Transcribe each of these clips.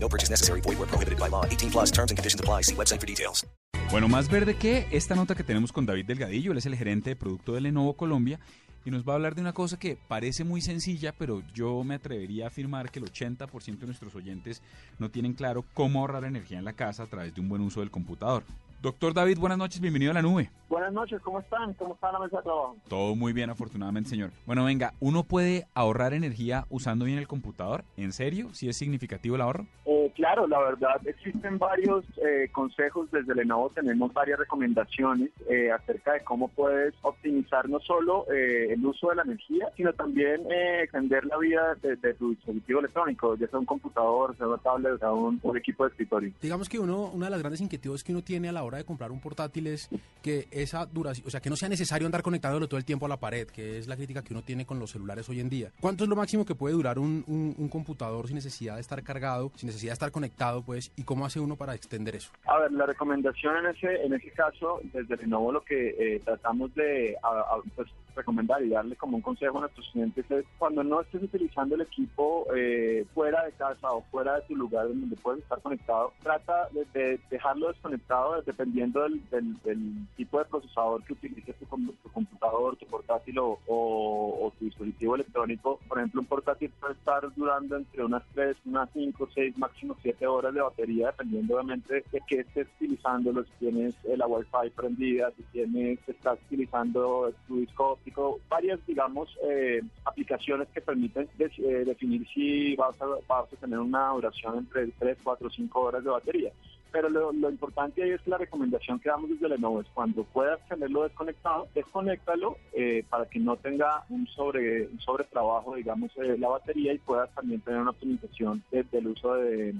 No purchase necessary. Void where prohibited by law. 18 plus terms and conditions apply. See website for details. Bueno, más verde que esta nota que tenemos con David Delgadillo, él es el gerente de producto de Lenovo Colombia y nos va a hablar de una cosa que parece muy sencilla, pero yo me atrevería a afirmar que el 80% de nuestros oyentes no tienen claro cómo ahorrar energía en la casa a través de un buen uso del computador. Doctor David, buenas noches, bienvenido a la nube. Buenas noches, ¿cómo están? ¿Cómo está la mesa de trabajo? Todo muy bien, afortunadamente, señor. Bueno, venga, ¿uno puede ahorrar energía usando bien el computador? ¿En serio? ¿Si es significativo el ahorro? Eh, claro, la verdad, existen varios eh, consejos. Desde Lenovo tenemos varias recomendaciones eh, acerca de cómo puedes optimizar no solo eh, el uso de la energía, sino también eh, extender la vida de, tu dispositivo electrónico, ya sea un computador, sea una tablet, sea un, equipo de escritorio. Digamos que uno, una de las grandes inquietudes que uno tiene a la hora de comprar un portátil es que esa duración, o sea, que no sea necesario andar conectándolo todo el tiempo a la pared, que es la crítica que uno tiene con los celulares hoy en día. ¿Cuánto es lo máximo que puede durar un, un- un computador sin necesidad de estar cargado, sin necesidad de estar conectado, pues, y cómo hace uno para extender eso? A ver, la recomendación en ese en ese caso, desde Lenovo lo que eh, tratamos de pues, recomendar y darle como un consejo a nuestros clientes es cuando no estés utilizando el equipo eh, fuera de casa o fuera de tu lugar donde puedes estar conectado, trata de, de dejarlo desconectado dependiendo del, tipo de procesador que utilices tu, com- tu computador, tu portátil o, o- o tu dispositivo electrónico. Por ejemplo, un portátil puede estar durando entre unas 3, unas 5, 6, máximo 7 horas de batería, dependiendo obviamente de qué estés utilizando, si tienes la Wi-Fi prendida, si tienes, estás utilizando tu disco óptico, varias, digamos, eh, aplicaciones que permiten eh, definir si vas a, vas a tener una duración entre 3, 4, 5 horas de batería. Pero lo, lo importante ahí es la recomendación que damos desde Lenovo es cuando puedas tenerlo desconectado, desconéctalo eh, para que no tenga un sobre un sobretrabajo, digamos, de la batería y puedas también tener una optimización de- del uso de,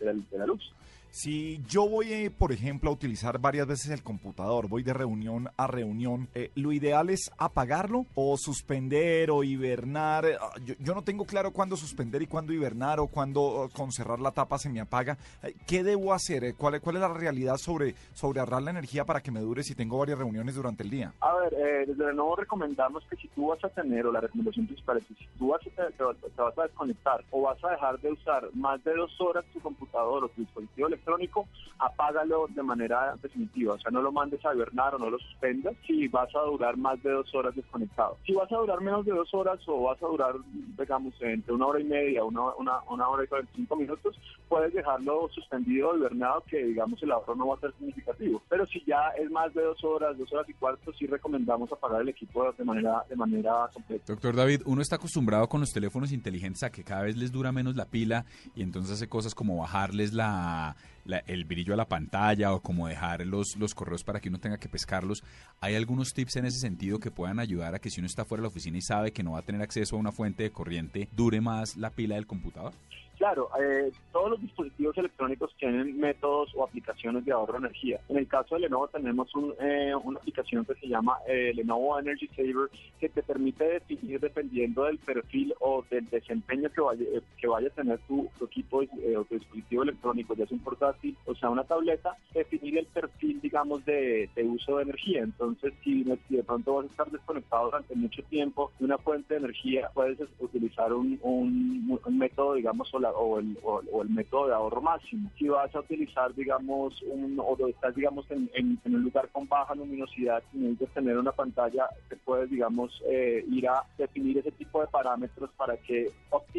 de- la- luz. Si yo voy, eh, por ejemplo, a utilizar varias veces el computador, voy de reunión a reunión, eh, ¿lo ideal es apagarlo o suspender o hibernar? Eh, Yo, yo no tengo claro cuándo suspender y cuándo hibernar o cuándo eh, con cerrar la tapa se me apaga. Eh, ¿Qué debo hacer? ¿Cuál, cuál es la realidad sobre, sobre ahorrar la energía para que me dure si tengo varias reuniones durante el día? A ver, eh, desde Lenovo recomendamos que si tú vas a tener, o la recomendación principal es que si tú vas a, te, te vas a desconectar o vas a dejar de usar más de dos horas tu computador o tu dispositivo electrónico, apágalo de manera definitiva. O sea, no lo mandes a hibernar o no lo suspendas si vas a durar más de dos horas desconectado. Si vas a durar menos de dos horas o vas a durar, digamos, entre una hora y media, una, una, una hora y 45 minutos, puedes dejarlo suspendido o hibernado, que digamos el ahorro no va a ser significativo. Pero si ya es más de dos horas, dos horas y cuarto, sí recomendamos apagar el equipo de manera, de manera completa. Doctor David, uno está acostumbrado con los teléfonos inteligentes a que cada vez les dura menos la pila y entonces hace cosas como bajarles la, la- el brillo a la pantalla o como dejar los, los correos para que uno tenga que pescarlos. ¿Hay algunos tips en ese sentido que puedan ayudar a que si uno está fuera de la oficina y sabe que no va a tener acceso a una fuente de corriente, dure más la pila del computador? Claro, eh, todos los dispositivos electrónicos tienen métodos o aplicaciones de ahorro de energía. En el caso de Lenovo tenemos un, eh, una aplicación que se llama eh, Lenovo Energy Saver que te permite definir dependiendo del perfil o del desempeño que vaya, eh, que vaya a tener tu, tu equipo eh, o tu dispositivo electrónico, ya sea un portátil o sea una tableta, definir el perfil, digamos, de, de uso de energía. Entonces, si, si de pronto vas a estar desconectado durante mucho tiempo de una fuente de energía, puedes utilizar un, un- un método, digamos, o, la- o el, o- o el método de ahorro máximo. Si vas a utilizar, digamos, un, o estás, digamos, en, en- en un lugar con baja luminosidad y necesitas tener una pantalla, te puedes, digamos, eh, ir a definir ese tipo de parámetros para que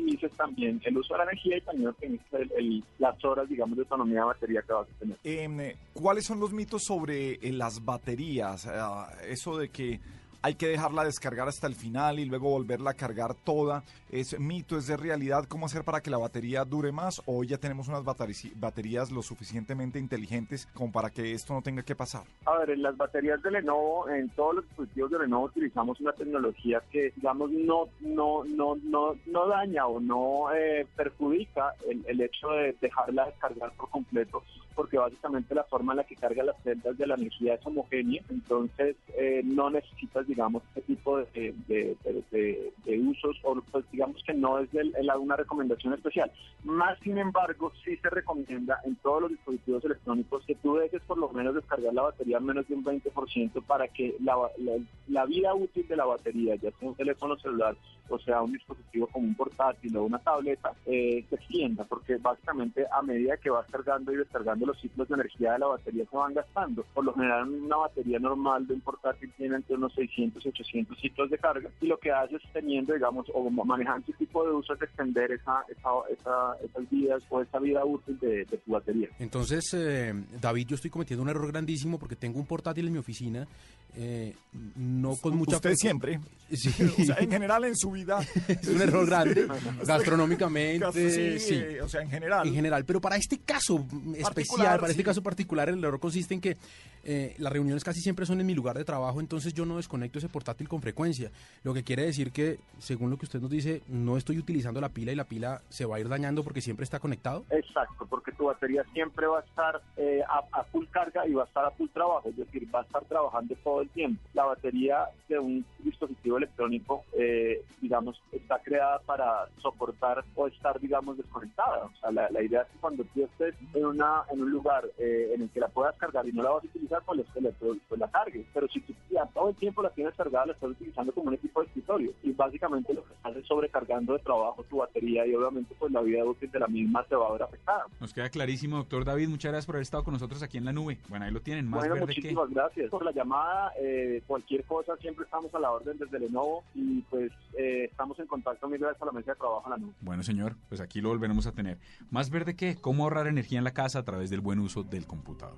optimices también el uso de la energía y también optimices el- el- las horas, digamos, de autonomía de batería que vas a tener. Em, eh, ¿Cuáles son los mitos sobre eh, las baterías? Ah, eso de que hay que dejarla descargar hasta el final y luego volverla a cargar toda. ¿Es mito, es de realidad? ¿Cómo hacer para que la batería dure más? ¿O ya tenemos unas baterías lo suficientemente inteligentes como para que esto no tenga que pasar? A ver, en las baterías de Lenovo, en todos los dispositivos de Lenovo utilizamos una tecnología que, digamos, no no no no no daña o no eh, perjudica el, el hecho de dejarla descargar por completo porque básicamente la forma en la que carga las celdas de la energía es homogénea, entonces eh, no necesitas, digamos, este tipo de, de, de, de usos, o pues, digamos que no es el, el, una recomendación especial. Más sin embargo, sí se recomienda en todos los dispositivos electrónicos que tú dejes por lo menos descargar la batería menos de un 20% para que la, la, la vida útil de la batería, ya sea un teléfono celular o sea un dispositivo como un portátil o una tableta, eh, se extienda, porque básicamente a medida que vas cargando y descargando los ciclos de energía de la batería se van gastando. Por lo general una batería normal de un portátil tiene entre unos 600 y 800 ciclos de carga y lo que haces teniendo, digamos, o manejando ese tipo de uso es extender esa, esa, esa, esas vidas o esa vida útil de, de tu batería. Entonces, eh, David, yo estoy cometiendo un error grandísimo porque tengo un portátil en mi oficina, eh, no con mucha... Usted siempre. Sí. O sea, en general en su vida. es un error grande, gastronómicamente, Sí, sí. O sea, en general. En general, pero para este caso especial, Particular, para este caso particular, el error consiste en que eh, las reuniones casi siempre son en mi lugar de trabajo, entonces yo no desconecto ese portátil con frecuencia. Lo que quiere decir que, según lo que usted nos dice, no estoy utilizando la pila y la pila se va a ir dañando porque siempre está conectado. Exacto, porque tu batería siempre va a estar eh, a, a, full carga y va a estar a full trabajo, es decir, va a estar trabajando todo el tiempo. La batería de un dispositivo electrónico, eh, digamos, está creada para soportar o estar, digamos, desconectada. O sea, la, la idea es que cuando tú estés en, una, en un lugar eh, en el que la puedas cargar y no la vas a utilizar, pues, pues, pues la cargues. Pero si tú ya todo el tiempo la tienes cargada, la estás utilizando como un equipo de escritorio. Y básicamente lo que estás es sobrecargando de trabajo tu batería y obviamente pues la vida útil de la misma se va a ver afectada. Nos queda clarísimo, doctor David. Muchas gracias por haber estado con nosotros aquí en la nube. Bueno, ahí lo tienen. Más bueno, verde muchísimas que... gracias por la llamada. Eh, cualquier cosa, siempre estamos a la orden desde Lenovo y pues eh, estamos en contacto mil gracias a la mesa de trabajo en la nube. Bueno, señor, pues aquí lo volveremos a tener. Más verde que cómo ahorrar energía en la casa a través del buen uso del computador.